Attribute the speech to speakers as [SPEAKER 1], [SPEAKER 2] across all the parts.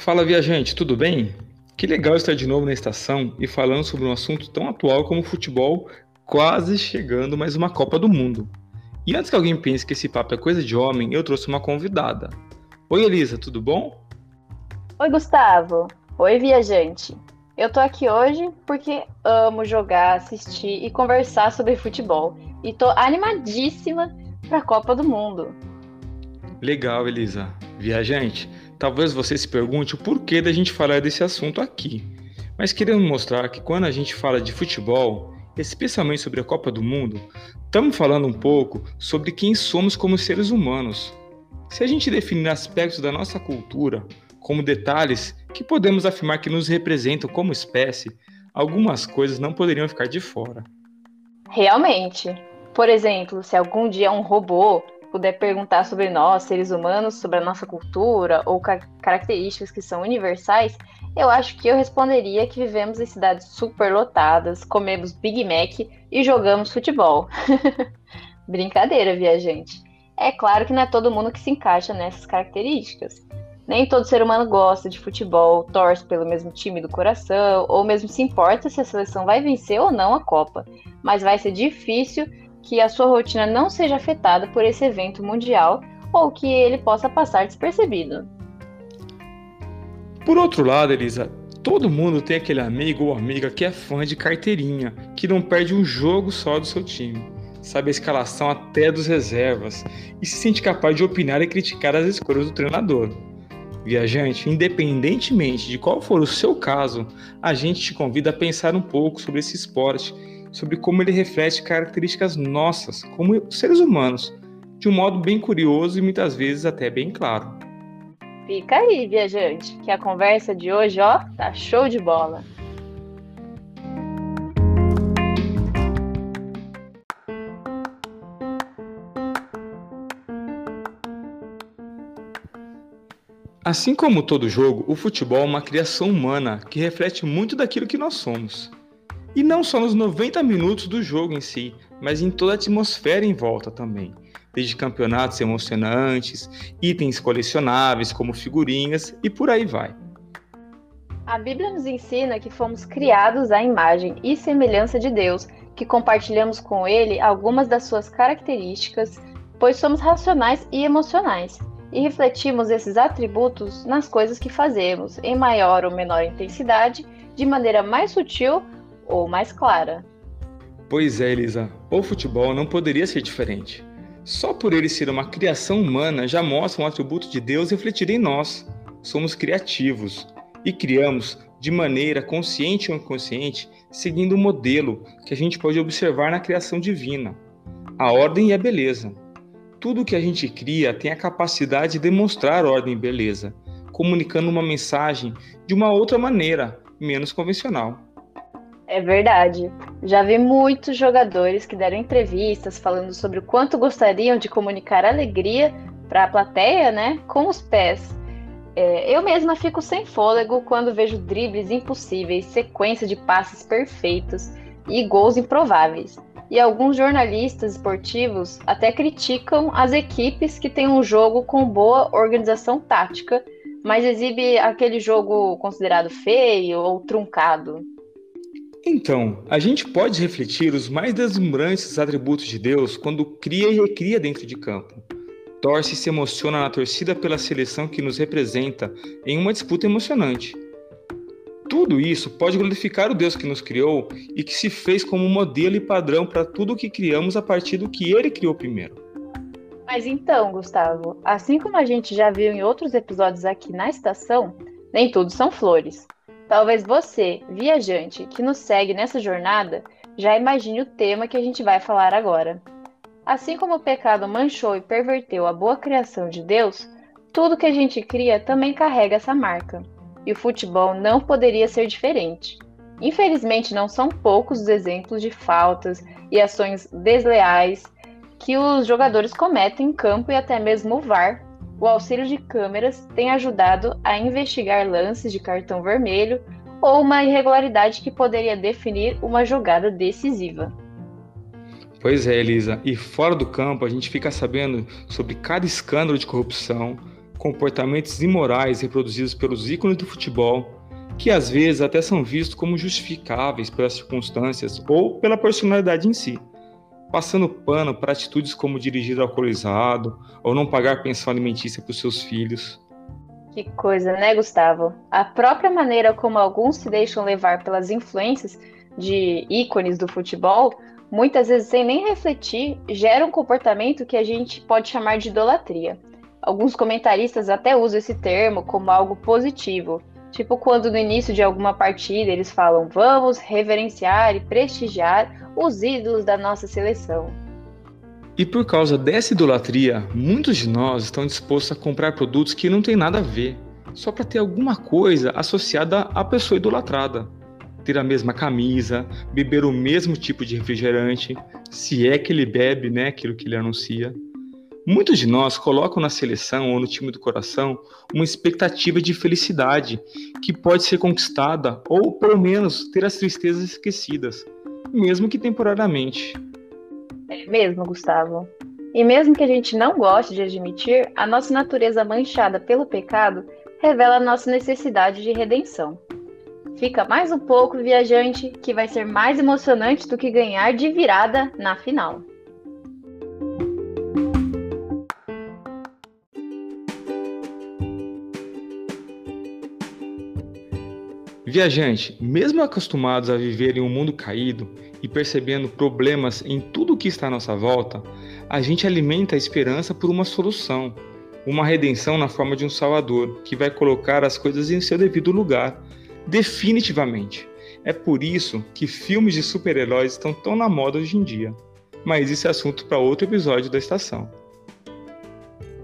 [SPEAKER 1] Fala viajante, tudo bem? Que legal estar de novo na estação e falando sobre um assunto tão atual como o futebol, quase chegando mais uma Copa do Mundo. E antes que alguém pense que esse papo é coisa de homem, eu trouxe uma convidada. Oi Elisa, tudo bom?
[SPEAKER 2] Oi Gustavo. Oi viajante. Eu tô aqui hoje porque amo jogar, assistir e conversar sobre futebol. E tô animadíssima pra Copa do Mundo.
[SPEAKER 1] Legal, Elisa. Viajante, talvez você se pergunte o porquê da gente falar desse assunto aqui. Mas queremos mostrar que quando a gente fala de futebol, especialmente sobre a Copa do Mundo, estamos falando um pouco sobre quem somos como seres humanos. Se a gente definir aspectos da nossa cultura, como detalhes que podemos afirmar que nos representam como espécie, algumas coisas não poderiam ficar de fora.
[SPEAKER 2] Realmente. Por exemplo, se algum dia um robô puder perguntar sobre nós, seres humanos, sobre a nossa cultura ou ca características que são universais, eu acho que eu responderia que vivemos em cidades superlotadas, comemos Big Mac e jogamos futebol. Brincadeira, viajante. É claro que não é todo mundo que se encaixa nessas características. Nem todo ser humano gosta de futebol, torce pelo mesmo time do coração, ou mesmo se importa se a seleção vai vencer ou não a Copa. Mas vai ser difícil que a sua rotina não seja afetada por esse evento mundial ou que ele possa passar despercebido.
[SPEAKER 1] Por outro lado, Elisa, todo mundo tem aquele amigo ou amiga que é fã de carteirinha, que não perde um jogo só do seu time, sabe a escalação até dos reservas e se sente capaz de opinar e criticar as escolhas do treinador. Viajante, independentemente de qual for o seu caso, a gente te convida a pensar um pouco sobre esse esporte, sobre como ele reflete características nossas como seres humanos, de um modo bem curioso e muitas vezes até bem claro.
[SPEAKER 2] Fica aí, viajante, que a conversa de hoje, ó, tá show de bola.
[SPEAKER 1] Assim como todo jogo, o futebol é uma criação humana que reflete muito daquilo que nós somos. E não só nos 90 minutos do jogo em si, mas em toda a atmosfera em volta também. Desde campeonatos emocionantes, itens colecionáveis como figurinhas e por aí vai.
[SPEAKER 2] A Bíblia nos ensina que fomos criados à imagem e semelhança de Deus, que compartilhamos com Ele algumas das suas características, pois somos racionais e emocionais e refletimos esses atributos nas coisas que fazemos, em maior ou menor intensidade, de maneira mais sutil ou mais clara.
[SPEAKER 1] Pois é, Elisa, o futebol não poderia ser diferente. Só por ele ser uma criação humana já mostra um atributo de Deus refletir em nós. Somos criativos e criamos de maneira consciente ou inconsciente, seguindo um modelo que a gente pode observar na criação divina, a ordem e a beleza. Tudo que a gente cria tem a capacidade de demonstrar ordem e beleza, comunicando uma mensagem de uma outra maneira, menos convencional.
[SPEAKER 2] É verdade. Já vi muitos jogadores que deram entrevistas falando sobre o quanto gostariam de comunicar alegria para a plateia, né, com os pés. É, eu mesma fico sem fôlego quando vejo dribles impossíveis, sequência de passes perfeitos e gols improváveis e alguns jornalistas esportivos até criticam as equipes que têm um jogo com boa organização tática, mas exibe aquele jogo considerado feio ou truncado.
[SPEAKER 1] Então, a gente pode refletir os mais deslumbrantes atributos de Deus quando cria e recria dentro de campo. Torce e se emociona na torcida pela seleção que nos representa em uma disputa emocionante. Tudo isso pode glorificar o Deus que nos criou e que se fez como modelo e padrão para tudo o que criamos a partir do que ele criou primeiro.
[SPEAKER 2] Mas então, Gustavo, assim como a gente já viu em outros episódios aqui na estação, nem tudo são flores. Talvez você, viajante, que nos segue nessa jornada, já imagine o tema que a gente vai falar agora. Assim como o pecado manchou e perverteu a boa criação de Deus, tudo que a gente cria também carrega essa marca e o futebol não poderia ser diferente. Infelizmente, não são poucos os exemplos de faltas e ações desleais que os jogadores cometem em campo e até mesmo o VAR. O auxílio de câmeras tem ajudado a investigar lances de cartão vermelho ou uma irregularidade que poderia definir uma jogada decisiva.
[SPEAKER 1] Pois é, Elisa. E fora do campo, a gente fica sabendo sobre cada escândalo de corrupção, comportamentos imorais reproduzidos pelos ícones do futebol, que às vezes até são vistos como justificáveis pelas circunstâncias ou pela personalidade em si, passando pano para atitudes como dirigir alcoolizado ou não pagar pensão alimentícia para os seus filhos.
[SPEAKER 2] Que coisa, né, Gustavo? A própria maneira como alguns se deixam levar pelas influências de ícones do futebol, muitas vezes sem nem refletir, gera um comportamento que a gente pode chamar de idolatria. Alguns comentaristas até usam esse termo como algo positivo, tipo quando no início de alguma partida eles falam vamos reverenciar e prestigiar os ídolos da nossa seleção.
[SPEAKER 1] E por causa dessa idolatria, muitos de nós estão dispostos a comprar produtos que não têm nada a ver, só para ter alguma coisa associada à pessoa idolatrada. Ter a mesma camisa, beber o mesmo tipo de refrigerante, se é que ele bebe, né, aquilo que ele anuncia. Muitos de nós colocam na seleção ou no time do coração uma expectativa de felicidade que pode ser conquistada ou, pelo menos, ter as tristezas esquecidas, mesmo que temporariamente.
[SPEAKER 2] É mesmo, Gustavo. E mesmo que a gente não goste de admitir, a nossa natureza manchada pelo pecado revela a nossa necessidade de redenção. Fica mais um pouco, viajante, que vai ser mais emocionante do que ganhar de virada na final.
[SPEAKER 1] Viajante, mesmo acostumados a viver em um mundo caído e percebendo problemas em tudo o que está à nossa volta, a gente alimenta a esperança por uma solução, uma redenção na forma de um Salvador que vai colocar as coisas em seu devido lugar, definitivamente. É por isso que filmes de super-heróis estão tão na moda hoje em dia. Mas isso é assunto para outro episódio da estação.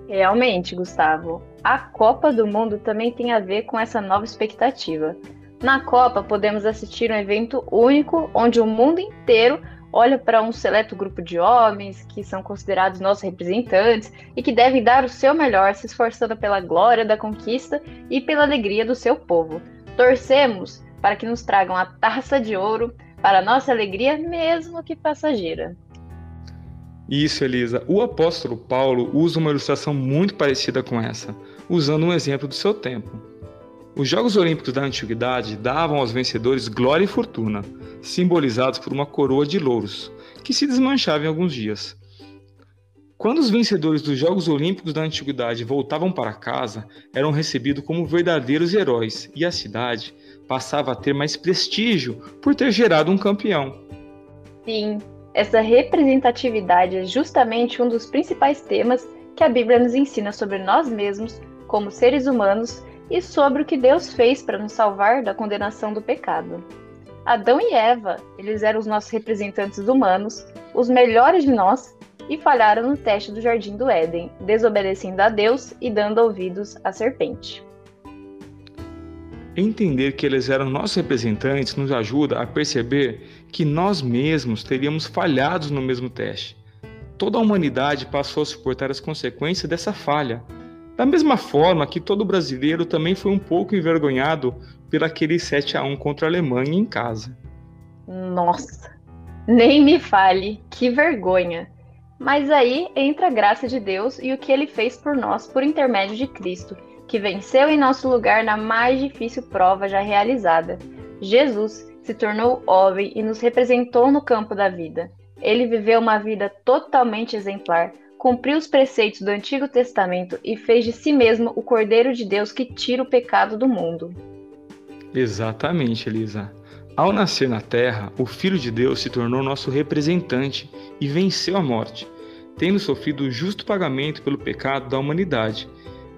[SPEAKER 2] Realmente, Gustavo, a Copa do Mundo também tem a ver com essa nova expectativa. Na Copa, podemos assistir um evento único onde o mundo inteiro olha para um seleto grupo de homens que são considerados nossos representantes e que devem dar o seu melhor, se esforçando pela glória da conquista e pela alegria do seu povo. Torcemos para que nos tragam a taça de ouro para nossa alegria, mesmo que passageira.
[SPEAKER 1] Isso, Elisa. O apóstolo Paulo usa uma ilustração muito parecida com essa, usando um exemplo do seu tempo. Os Jogos Olímpicos da Antiguidade davam aos vencedores glória e fortuna, simbolizados por uma coroa de louros, que se desmanchava em alguns dias. Quando os vencedores dos Jogos Olímpicos da Antiguidade voltavam para casa, eram recebidos como verdadeiros heróis e a cidade passava a ter mais prestígio por ter gerado um campeão.
[SPEAKER 2] Sim, essa representatividade é justamente um dos principais temas que a Bíblia nos ensina sobre nós mesmos, como seres humanos, e sobre o que Deus fez para nos salvar da condenação do pecado. Adão e Eva, eles eram os nossos representantes humanos, os melhores de nós, e falharam no teste do jardim do Éden, desobedecendo a Deus e dando ouvidos à serpente.
[SPEAKER 1] Entender que eles eram nossos representantes nos ajuda a perceber que nós mesmos teríamos falhado no mesmo teste. Toda a humanidade passou a suportar as consequências dessa falha, da mesma forma que todo brasileiro também foi um pouco envergonhado pelo aquele 7 a 1 contra a Alemanha em casa.
[SPEAKER 2] Nossa, nem me fale, que vergonha. Mas aí entra a graça de Deus e o que ele fez por nós por intermédio de Cristo, que venceu em nosso lugar na mais difícil prova já realizada. Jesus se tornou homem e nos representou no campo da vida. Ele viveu uma vida totalmente exemplar, cumpriu os preceitos do Antigo Testamento e fez de si mesmo o Cordeiro de Deus que tira o pecado do mundo.
[SPEAKER 1] Exatamente, Elisa. Ao nascer na terra, o Filho de Deus se tornou nosso representante e venceu a morte, tendo sofrido o justo pagamento pelo pecado da humanidade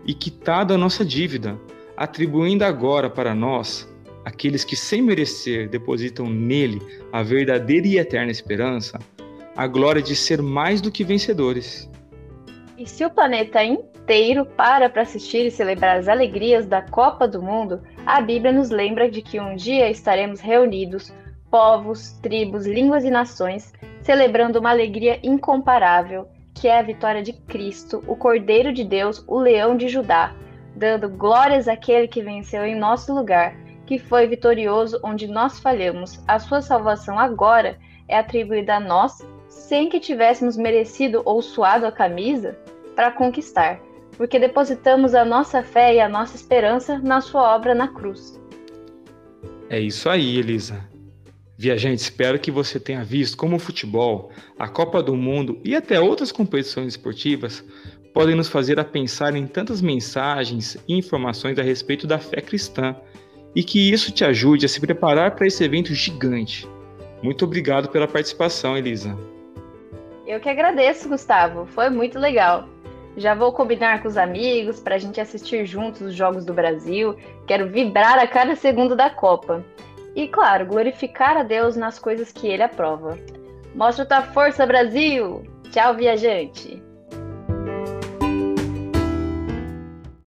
[SPEAKER 1] e quitado a nossa dívida, atribuindo agora para nós, aqueles que sem merecer depositam nele a verdadeira e eterna esperança, a glória de ser mais do que vencedores.
[SPEAKER 2] E se o planeta inteiro para para assistir e celebrar as alegrias da Copa do Mundo, a Bíblia nos lembra de que um dia estaremos reunidos, povos, tribos, línguas e nações, celebrando uma alegria incomparável, que é a vitória de Cristo, o Cordeiro de Deus, o Leão de Judá, dando glórias àquele que venceu em nosso lugar, que foi vitorioso onde nós falhamos. A sua salvação agora é atribuída a nós sem que tivéssemos merecido ou suado a camisa para conquistar. porque depositamos a nossa fé e a nossa esperança na sua obra na cruz.
[SPEAKER 1] É isso aí, Elisa. Viajante, espero que você tenha visto como o futebol, a Copa do Mundo e até outras competições esportivas podem nos fazer a pensar em tantas mensagens e informações a respeito da fé cristã e que isso te ajude a se preparar para esse evento gigante. Muito obrigado pela participação, Elisa.
[SPEAKER 2] Eu que agradeço, Gustavo. Foi muito legal. Já vou combinar com os amigos para a gente assistir juntos os Jogos do Brasil. Quero vibrar a cada segundo da Copa. E, claro, glorificar a Deus nas coisas que ele aprova. Mostra tua força, Brasil! Tchau, viajante!